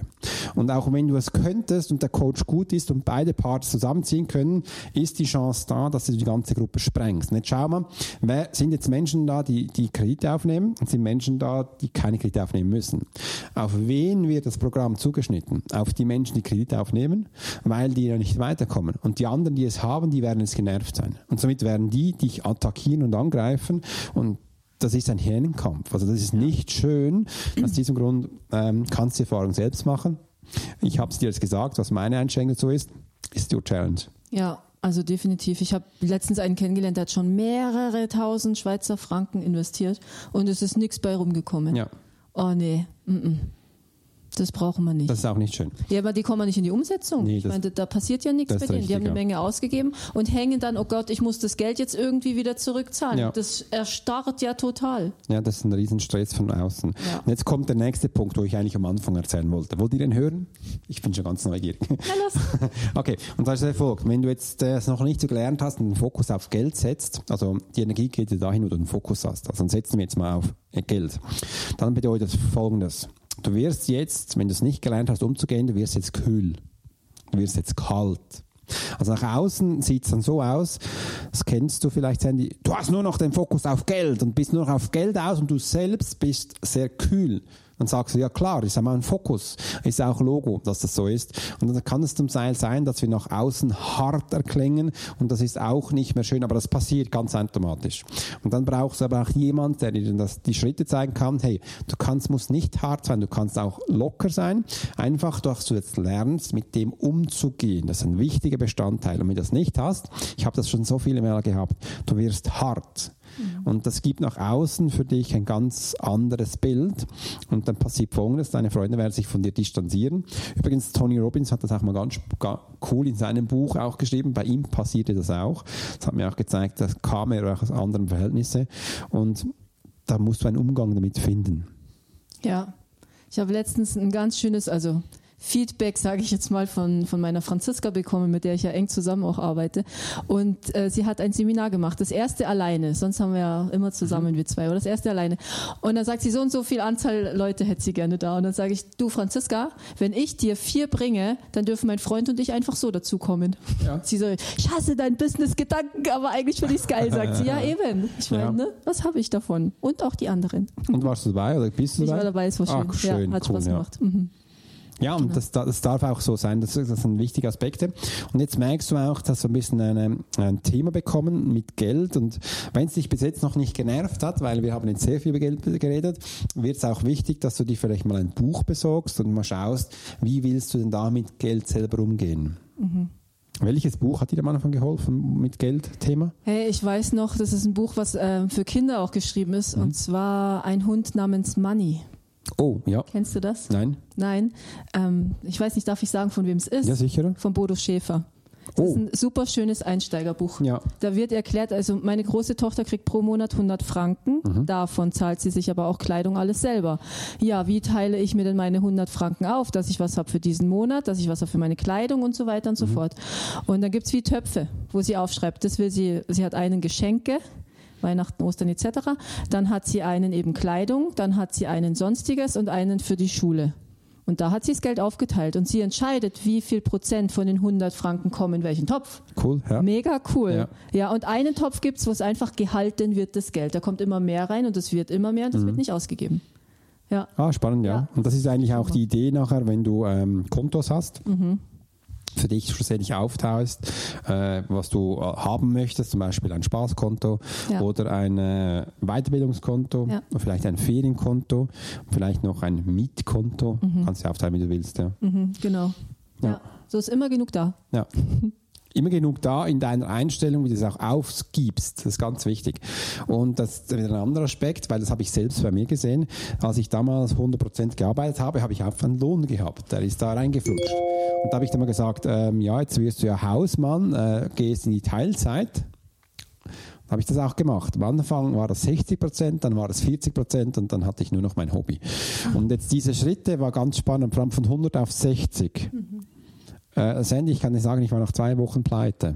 Und auch wenn du es könntest und der Coach gut ist und beide Parts zusammenziehen können, ist die Chance da, dass du die ganze Gruppe sprengst. Jetzt schau mal, wer sind jetzt Menschen da, die, die Kredite aufnehmen und sind Menschen da, die keine Kredite aufnehmen müssen. Auf wen wird das Programm zugeschnitten? Auf die Menschen, die Kredite aufnehmen, weil die ja nicht weiterkommen. Und die anderen, die es haben, die werden es genervt sein. Und somit werden die die dich attackieren und angreifen und das ist ein Hirnkampf. Also das ist nicht schön. Aus diesem Grund ähm, kannst du die Erfahrung selbst machen. Ich habe es dir jetzt gesagt, was meine Einschränkung so ist, ist your challenge. Ja, also definitiv. Ich habe letztens einen kennengelernt, der hat schon mehrere tausend Schweizer Franken investiert und es ist nichts bei rumgekommen. Ja. Oh nee. Mm -mm. Das brauchen wir nicht. Das ist auch nicht schön. Ja, aber die kommen nicht in die Umsetzung. Nee, ich das- meine, da passiert ja nichts das bei denen. die richtig, haben eine ja. Menge ausgegeben und hängen dann, oh Gott, ich muss das Geld jetzt irgendwie wieder zurückzahlen. Ja. Das erstarrt ja total. Ja, das ist ein Riesenstress von außen. Ja. Und jetzt kommt der nächste Punkt, wo ich eigentlich am Anfang erzählen wollte. Wollt ihr den hören? Ich bin schon ganz neugierig. Na los. Okay, und das ist der folgt. Wenn du jetzt äh, es noch nicht so gelernt hast und den Fokus aufs Geld setzt, also die Energie geht dahin, wo du den Fokus hast. Also dann setzen wir jetzt mal auf äh, Geld. Dann bedeutet das folgendes. Du wirst jetzt, wenn du es nicht gelernt hast, umzugehen, du wirst jetzt kühl. Du wirst jetzt kalt. Also nach außen sieht es dann so aus, das kennst du vielleicht, Sandy, du hast nur noch den Fokus auf Geld und bist nur noch auf Geld aus und du selbst bist sehr kühl. Dann sagst du, ja klar, ist ja mal ein Fokus, ist auch Logo, dass das so ist. Und dann kann es zum Teil sein, dass wir nach außen hart erklingen und das ist auch nicht mehr schön, aber das passiert ganz automatisch. Und dann brauchst du aber auch jemand, der dir das, die Schritte zeigen kann, hey, du kannst, musst nicht hart sein, du kannst auch locker sein, einfach, dass du jetzt lernst, mit dem umzugehen. Das ist ein wichtiger Bestandteil. Und wenn du das nicht hast, ich habe das schon so viele Mal gehabt, du wirst hart. Und das gibt nach außen für dich ein ganz anderes Bild. Und dann passiert Folgendes, deine Freunde werden sich von dir distanzieren. Übrigens, Tony Robbins hat das auch mal ganz ga- cool in seinem Buch auch geschrieben. Bei ihm passierte das auch. Das hat mir auch gezeigt, das kam er auch aus anderen Verhältnissen. Und da musst du einen Umgang damit finden. Ja. Ich habe letztens ein ganz schönes, also Feedback, sage ich jetzt mal, von, von meiner Franziska bekommen, mit der ich ja eng zusammen auch arbeite. Und äh, sie hat ein Seminar gemacht, das erste alleine, sonst haben wir ja immer zusammen wir zwei, aber das erste alleine. Und dann sagt sie, so und so viel Anzahl Leute hätte sie gerne da. Und dann sage ich, du Franziska, wenn ich dir vier bringe, dann dürfen mein Freund und ich einfach so dazukommen. Ja. Sie so, ich hasse deinen Business-Gedanken, aber eigentlich finde ich es geil, sagt sie. Ja, eben. Ich meine, Ja. ne? was habe ich davon? Und auch die anderen. Und warst du dabei oder bist du Ich dabei? war dabei, es war schön. Ach, schön, ja, hat cool, Spaß gemacht. Mhm. Ja, und das, das darf auch so sein. Das, das sind wichtige Aspekte. Und jetzt merkst du auch, dass wir ein bisschen eine, ein Thema bekommen mit Geld. Und wenn es dich bis jetzt noch nicht genervt hat, weil wir haben jetzt sehr viel über Geld geredet, wird es auch wichtig, dass du dir vielleicht mal ein Buch besorgst und mal schaust, wie willst du denn da mit Geld selber umgehen. Welches Buch hat dir am Anfang geholfen mit Geld-Thema? Hey, ich weiß noch, das ist ein Buch, was äh, für Kinder auch geschrieben ist, Mhm. und zwar ein Hund namens Money. Oh, ja. Kennst du das? Nein? Nein. Ähm, ich weiß nicht, darf ich sagen, von wem es ist? Ja, sicher. Von Bodo Schäfer. Das Oh. ist ein super schönes Einsteigerbuch. Ja. Da wird erklärt, also meine große Tochter kriegt pro Monat 100 Franken, Mhm. davon zahlt sie sich aber auch Kleidung alles selber. Ja, wie teile ich mir denn meine 100 Franken auf, dass ich was habe für diesen Monat, dass ich was habe für meine Kleidung und so weiter und so Mhm. fort. Und dann gibt's wie Töpfe, wo sie aufschreibt, das will sie, sie hat einen Geschenke, Weihnachten, Ostern etc. Dann hat sie einen eben Kleidung, dann hat sie einen Sonstiges und einen für die Schule. Und da hat sie das Geld aufgeteilt und sie entscheidet, wie viel Prozent von den 100 Franken kommen in welchen Topf. Cool, ja. Mega cool. Ja. Ja. und einen Topf gibt's, wo es einfach gehalten wird, das Geld. Da kommt immer mehr rein und es wird immer mehr und es Mhm. wird nicht ausgegeben. Ja. Ah, spannend, ja. Ja. Und das ist eigentlich auch die Idee nachher, wenn du ähm, Kontos hast. Für dich schlussendlich auftauchst, äh, was du äh, haben möchtest, zum Beispiel ein Spaßkonto Ja. oder ein äh, Weiterbildungskonto, Ja. vielleicht ein Ferienkonto, vielleicht noch ein Mietkonto. Kannst du aufteilen, wie du willst. Ja. Mhm, genau. Ja. So ist immer genug da. Ja. Immer genug da in deiner Einstellung, wie du es auch aufgibst. Das ist ganz wichtig. Und das ist ein anderer Aspekt, weil das habe ich selbst bei mir gesehen. Als ich damals 100% gearbeitet habe, habe ich einfach einen Lohn gehabt. Der ist da reingeflutscht. Und da habe ich dann mal gesagt, ähm, ja, jetzt wirst du ja Hausmann, äh, gehst in die Teilzeit. Habe ich das auch gemacht. Am Anfang war das 60 Prozent, dann war das 40 Prozent und dann hatte ich nur noch mein Hobby. Und jetzt diese Schritte war ganz spannend, von 100 auf 60. Äh, Sandy, ich kann dir sagen, ich war nach zwei Wochen pleite.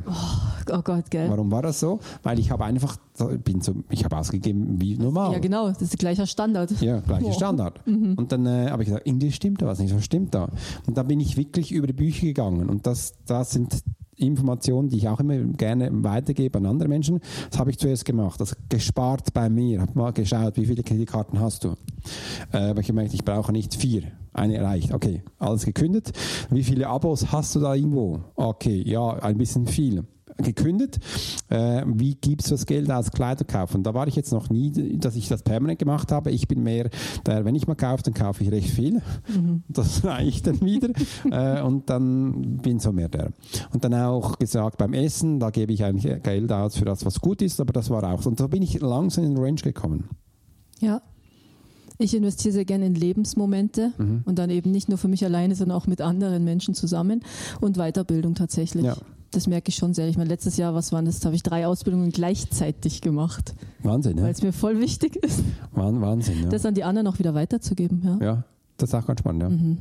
Oh Gott, gell? Warum war das so? Weil ich habe einfach, bin so, ich habe ausgegeben wie normal. Ja, genau. Das ist gleicher Standard. Ja, gleicher Standard. Und dann äh, habe ich gesagt, irgendwie stimmt da was nicht, was stimmt da? Und dann bin ich wirklich über die Bücher gegangen. Und das, das sind Informationen, die ich auch immer gerne weitergebe an andere Menschen. Das habe ich zuerst gemacht. Das gespart bei mir. Habe mal geschaut, wie viele Kreditkarten hast du? Äh, aber ich habe gemerkt, ich brauche nicht vier. Eine reicht. Okay, alles gekündigt. Wie viele Abos hast du da irgendwo? Okay, ja, ein bisschen viel gekündigt. Äh, wie gibst du das Geld aus Kleiderkauf? Und da war ich jetzt noch nie, dass ich das permanent gemacht habe. Ich bin mehr der, wenn ich mal kaufe, dann kaufe ich recht viel. Das reicht dann wieder. äh, und dann bin so mehr der. Und dann auch gesagt, beim Essen, da gebe ich eigentlich Geld aus für das, was gut ist, aber das war auch so. Und so bin ich langsam in den Range gekommen. Ja. Ich investiere sehr gerne in Lebensmomente Mhm. und dann eben nicht nur für mich alleine, sondern auch mit anderen Menschen zusammen und Weiterbildung tatsächlich. Ja. Das merke ich schon sehr. Ich meine, letztes Jahr, was waren das? Da habe ich drei Ausbildungen gleichzeitig gemacht, Wahnsinn, ja. weil es mir voll wichtig ist, Wahn- Wahnsinn, ja. das an die anderen auch wieder weiterzugeben. Ja. ja. Das ist auch ganz spannend, ja. Mhm.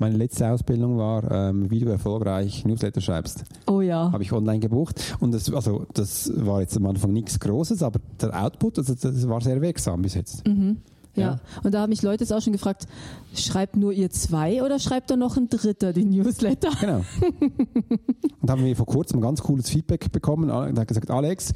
Meine letzte Ausbildung war, ähm, wie du erfolgreich Newsletter schreibst. Oh ja. Habe ich online gebucht. Und das, also, das war jetzt am Anfang nichts Großes, aber der Output, also das war sehr wirksam bis jetzt. Mhm. Ja. Ja. und da haben mich Leute jetzt auch schon gefragt, schreibt nur ihr zwei oder schreibt da noch ein Dritter die Newsletter? Genau. und haben wir vor kurzem ein ganz cooles Feedback bekommen. Er hat gesagt, Alex,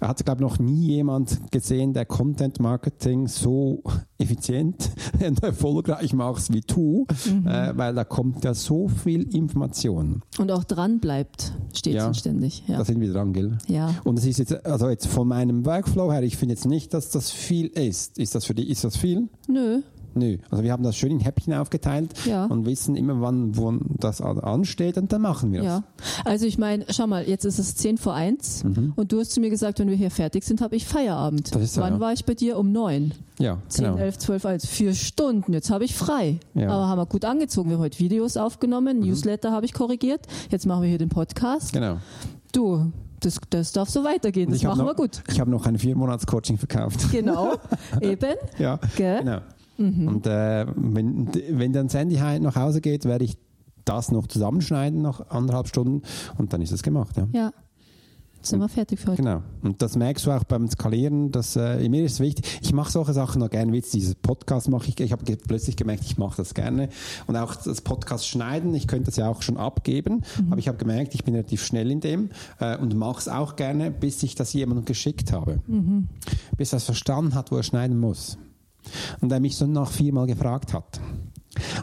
er hat, glaube ich, noch nie jemand gesehen, der Content Marketing so effizient und erfolgreich macht wie du, Mhm. äh, weil da kommt ja so viel Information. Und auch dran bleibt, stets Ja. und ständig. Ja. Da sind wir dran, gell? ja. Und es ist jetzt, also jetzt von meinem Workflow her, ich finde jetzt nicht, dass das viel ist. Ist das für dich, ist das viel? Nö. Nö. Also wir haben das schön in Häppchen aufgeteilt Ja. und wissen immer, wann, wann das an- ansteht und dann machen wir das. Ja, also ich meine, schau mal, jetzt ist es 10 vor 1 und du hast zu mir gesagt, wenn wir hier fertig sind, habe ich Feierabend. Mhm. Das ist so, Wann ja. war ich bei dir? Um 9. Ja, 10, genau. 11, 12, 1. Vier Stunden, jetzt habe ich frei. Ja. Aber haben wir gut angezogen. Wir haben heute Videos aufgenommen, Newsletter habe ich korrigiert. Jetzt machen wir hier den Podcast. Genau. Du, das, das darf so weitergehen. Das machen noch, wir gut. Ich habe noch ein Vier-Monats-Coaching verkauft. Genau, eben. ja, Gell? genau. Und äh, wenn, wenn dann Sandy heim nach Hause geht, werde ich das noch zusammenschneiden, noch anderthalb Stunden und dann ist es gemacht. Ja. Ja, sind wir fertig für heute. Genau. Und das merkst du auch beim Skalieren, dass äh, mir ist es wichtig. Ich mache solche Sachen noch gerne, wie jetzt dieses Podcast mache ich. Ich habe plötzlich gemerkt, ich mache das gerne. Und auch das Podcast schneiden, ich könnte das ja auch schon abgeben, aber ich habe gemerkt, ich bin relativ schnell in dem äh, und mache es auch gerne, bis ich das jemandem geschickt habe. Bis er es verstanden hat, wo er schneiden muss. Und er mich so nach viermal gefragt hat.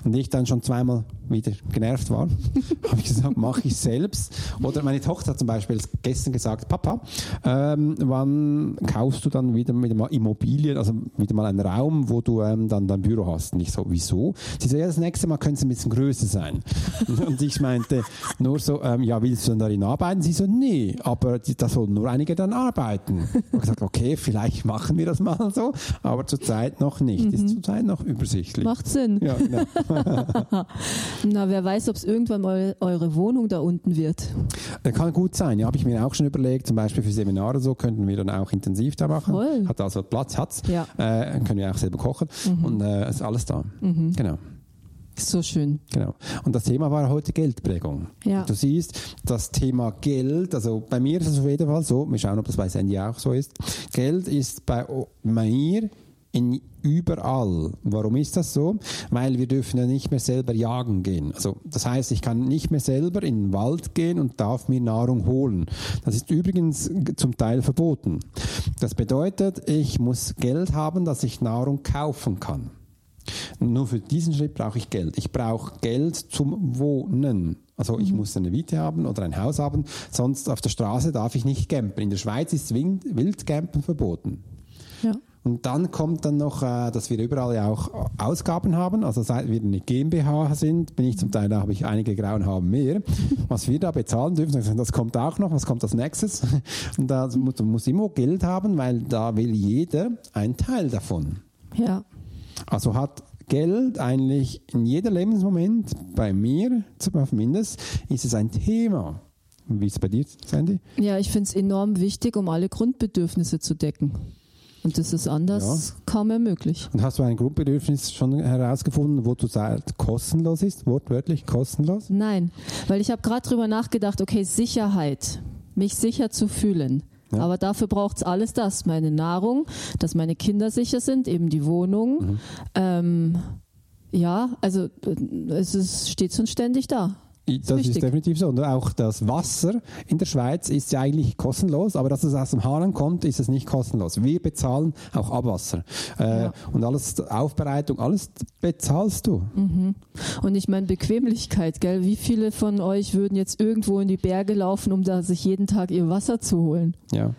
Und ich dann schon zweimal wieder genervt war, habe ich gesagt, mache ich selbst. Oder meine Tochter hat zum Beispiel gestern gesagt, Papa, ähm, wann kaufst du dann wieder, wieder mal Immobilien, also wieder mal einen Raum, wo du ähm, dann dein Büro hast? Und ich so, wieso? Sie so, ja, das nächste Mal könnte es ein bisschen größer sein. Und ich meinte nur so, ähm, ja, willst du dann darin arbeiten? Sie so, nee, aber die, da sollen nur einige dann arbeiten. Ich habe gesagt, okay, vielleicht machen wir das mal so, aber zurzeit noch nicht. Ist zurzeit noch übersichtlich. Macht Sinn. Ja, genau. Na, wer weiß, ob es irgendwann mal eure Wohnung da unten wird. Äh, Kann gut sein, ja, habe ich mir auch schon überlegt, zum Beispiel für Seminare so könnten wir dann auch intensiv da machen. Voll. Hat also Platz, hat's. Ja. Äh, können wir auch selber kochen und äh, ist alles da. Genau. Ist so schön. Genau. Und das Thema war heute Geldprägung. Ja. Du siehst, das Thema Geld, also bei mir ist es auf jeden Fall so, wir schauen, ob das bei Sandy auch so ist. Geld ist bei mir in überall. Warum ist das so? Weil wir dürfen ja nicht mehr selber jagen gehen. Also das heißt, ich kann nicht mehr selber in den Wald gehen und darf mir Nahrung holen. Das ist übrigens zum Teil verboten. Das bedeutet, ich muss Geld haben, dass ich Nahrung kaufen kann. Nur für diesen Schritt brauche ich Geld. Ich brauche Geld zum Wohnen. Also ich muss eine Miete haben oder ein Haus haben, sonst auf der Straße darf ich nicht campen. In der Schweiz ist Wild- Wildcampen verboten. Ja. Und dann kommt dann noch, äh, dass wir überall ja auch Ausgaben haben. Also seit wir eine GmbH sind, bin ich zum Teil, da habe ich einige grauen Haaren mehr. Was wir da bezahlen dürfen, das kommt auch noch. Was kommt als nächstes? Und da muss, muss immer Geld haben, weil da will jeder einen Teil davon. Ja. Also hat Geld eigentlich in jeder Lebensmoment, bei mir zumindest, ist es ein Thema. Wie ist es bei dir, Sandy? Ja, ich finde es enorm wichtig, um alle Grundbedürfnisse zu decken. Und das ist anders kaum mehr möglich. Und hast du ein Grundbedürfnis schon herausgefunden, wo du sagst, kostenlos ist, wortwörtlich kostenlos? Nein, weil ich habe gerade drüber nachgedacht, okay, Sicherheit, mich sicher zu fühlen. Ja. Aber dafür braucht es alles das, meine Nahrung, dass meine Kinder sicher sind, eben die Wohnung. Mhm. Ähm, ja, also äh, es ist stets und ständig da. Das wichtig. ist definitiv so. Und auch das Wasser in der Schweiz ist ja eigentlich kostenlos, aber dass es aus dem Hahn kommt, ist es nicht kostenlos. Wir bezahlen auch Abwasser. Äh, Ja. Und alles, Aufbereitung, alles bezahlst du. Und ich meine Bequemlichkeit, gell? Wie viele von euch würden jetzt irgendwo in die Berge laufen, um da sich jeden Tag ihr Wasser zu holen? Ja.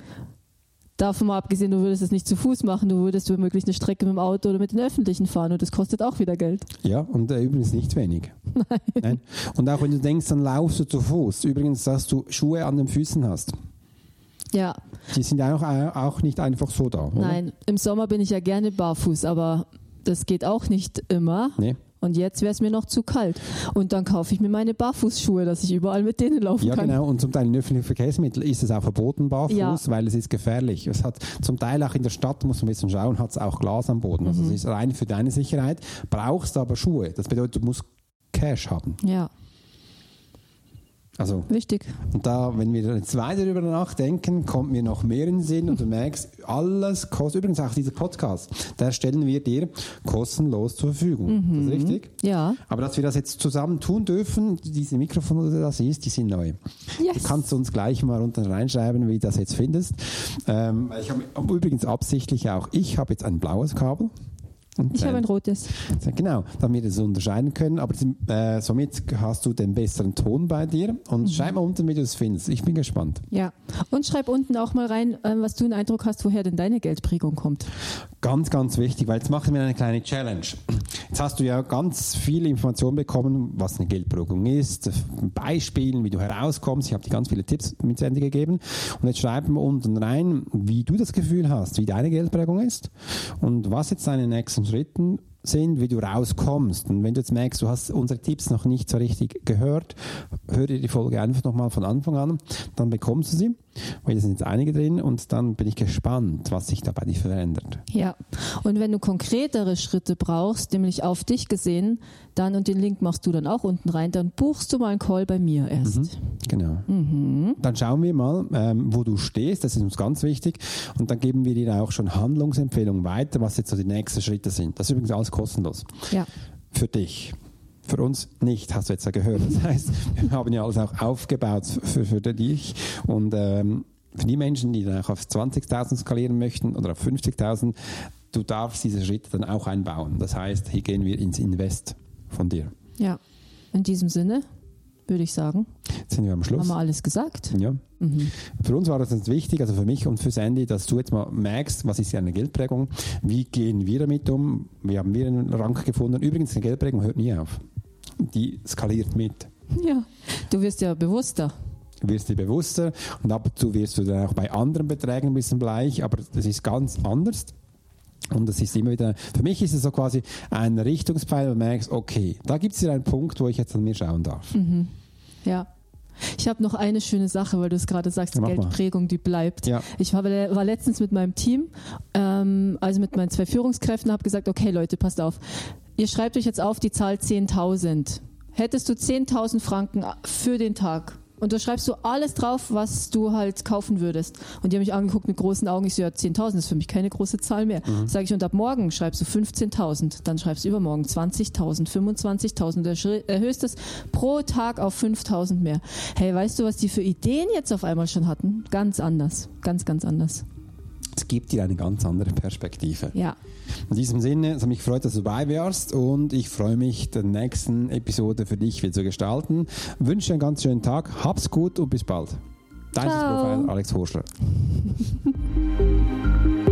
Davon mal abgesehen, du würdest es nicht zu Fuß machen, du würdest womöglich eine Strecke mit dem Auto oder mit den Öffentlichen fahren und das kostet auch wieder Geld. Ja, und äh, übrigens nicht wenig. Nein. Und auch wenn du denkst, dann laufst du zu Fuß. Übrigens, dass du Schuhe an den Füßen hast. Ja, Die sind ja auch, auch nicht einfach so da. Oder? nein, im Sommer bin ich ja gerne barfuß, aber das geht auch nicht immer. Nee. Und jetzt wäre es mir noch zu kalt. Und dann kaufe ich mir meine Barfußschuhe, dass ich überall mit denen laufen Ja, kann. genau. Und zum Teil in öffentlichen Verkehrsmitteln ist es auch verboten, barfuß, Ja. weil es ist gefährlich. Es hat zum Teil auch in der Stadt, muss man ein bisschen schauen, hat es auch Glas am Boden. Also Mhm. es ist rein für deine Sicherheit, brauchst aber Schuhe. Das bedeutet, du musst Cash haben. Ja, Also, wichtig. und da, wenn wir jetzt weiter darüber nachdenken, kommt mir noch mehr in den Sinn und du merkst, alles kostet, übrigens auch dieser Podcast, da stellen wir dir kostenlos zur Verfügung. Mhm. Ist das richtig? Ja. Aber dass wir das jetzt zusammen tun dürfen, diese Mikrofone, die du da siehst, die sind neu. Yes. Du kannst uns gleich mal unten reinschreiben, wie du das jetzt findest. Ähm, ich habe übrigens absichtlich auch, ich habe jetzt ein blaues Kabel. Und, Ich habe ein rotes. äh, Genau, damit wir das unterscheiden können. Aber äh, somit hast du den besseren Ton bei dir. Und Mhm. schreib mal unten, wie du es findest. Ich bin gespannt. Ja. Und schreib unten auch mal rein, ähm, was du einen Eindruck hast, woher denn deine Geldprägung kommt. Ganz, ganz wichtig, weil jetzt machen wir eine kleine Challenge. Jetzt hast du ja ganz viele Informationen bekommen, was eine Geldprägung ist, Beispielen, wie du herauskommst. Ich habe dir ganz viele Tipps mit Ende gegeben. Und jetzt schreiben wir unten rein, wie du das Gefühl hast, wie deine Geldprägung ist und was jetzt deine nächsten Schritten sind, wie du rauskommst. Und wenn du jetzt merkst, du hast unsere Tipps noch nicht so richtig gehört, hör dir die Folge einfach nochmal von Anfang an, dann bekommst du sie, weil da sind jetzt einige drin und dann bin ich gespannt, was sich da bei dir verändert. Ja. Und wenn du konkretere Schritte brauchst, nämlich auf dich gesehen, dann und den Link machst du dann auch unten rein, dann buchst du mal einen Call bei mir erst. Genau. Dann schauen wir mal, ähm, wo du stehst. Das ist uns ganz wichtig. Und dann geben wir dir auch schon Handlungsempfehlungen weiter, was jetzt so die nächsten Schritte sind. Das ist übrigens alles kostenlos. Ja. Für dich. Für uns nicht, hast du jetzt ja gehört. Das heißt, wir haben ja alles auch aufgebaut für, für dich. Und ähm, für die Menschen, die dann auch auf 20.000 skalieren möchten oder auf 50.000, du darfst diese Schritte dann auch einbauen. Das heißt, hier gehen wir ins Invest von dir. Ja. In diesem Sinne würde ich sagen, Jetzt sind wir am Schluss. haben wir alles gesagt. Ja. Für uns war das jetzt wichtig, also für mich und für Sandy, dass du jetzt mal merkst, was ist eine Geldprägung, wie gehen wir damit um, wie haben wir einen Rang gefunden. Übrigens, eine Geldprägung hört nie auf. Die skaliert mit. Ja. Du wirst ja bewusster. Du wirst dir bewusster und ab und zu wirst du dann auch bei anderen Beträgen ein bisschen bleich, aber das ist ganz anders. Und das ist immer wieder, für mich ist es so quasi ein Richtungspfeil, wo du merkst, okay, da gibt es hier einen Punkt, wo ich jetzt an mir schauen darf. Ja. Ich habe noch eine schöne Sache, weil du es gerade sagst, Ja. Geldprägung, die bleibt. Ja. Ich war, war letztens mit meinem Team, ähm, also mit meinen zwei Führungskräften, habe gesagt, okay Leute, passt auf. Ihr schreibt euch jetzt auf die Zahl 10.000. Hättest du 10.000 Franken für den Tag und da schreibst du alles drauf, was du halt kaufen würdest. Und die haben mich angeguckt mit großen Augen. Ich so, ja, 10.000 ist für mich keine große Zahl mehr. Sag ich, und ab morgen schreibst du 15.000. Dann schreibst du übermorgen 20.000, 25.000. Du erschri- erhöhst es pro Tag auf 5.000 mehr. Hey, weißt du, was die für Ideen jetzt auf einmal schon hatten? Ganz anders. Ganz, ganz anders. Es gibt dir eine ganz andere Perspektive. Ja. In diesem Sinne, es hat mich gefreut, dass du dabei warst und ich freue mich, die nächsten Episode für dich wieder zu gestalten. Wünsche dir einen ganz schönen Tag, hab's gut und bis bald. Dein. Profil Alex Horschler.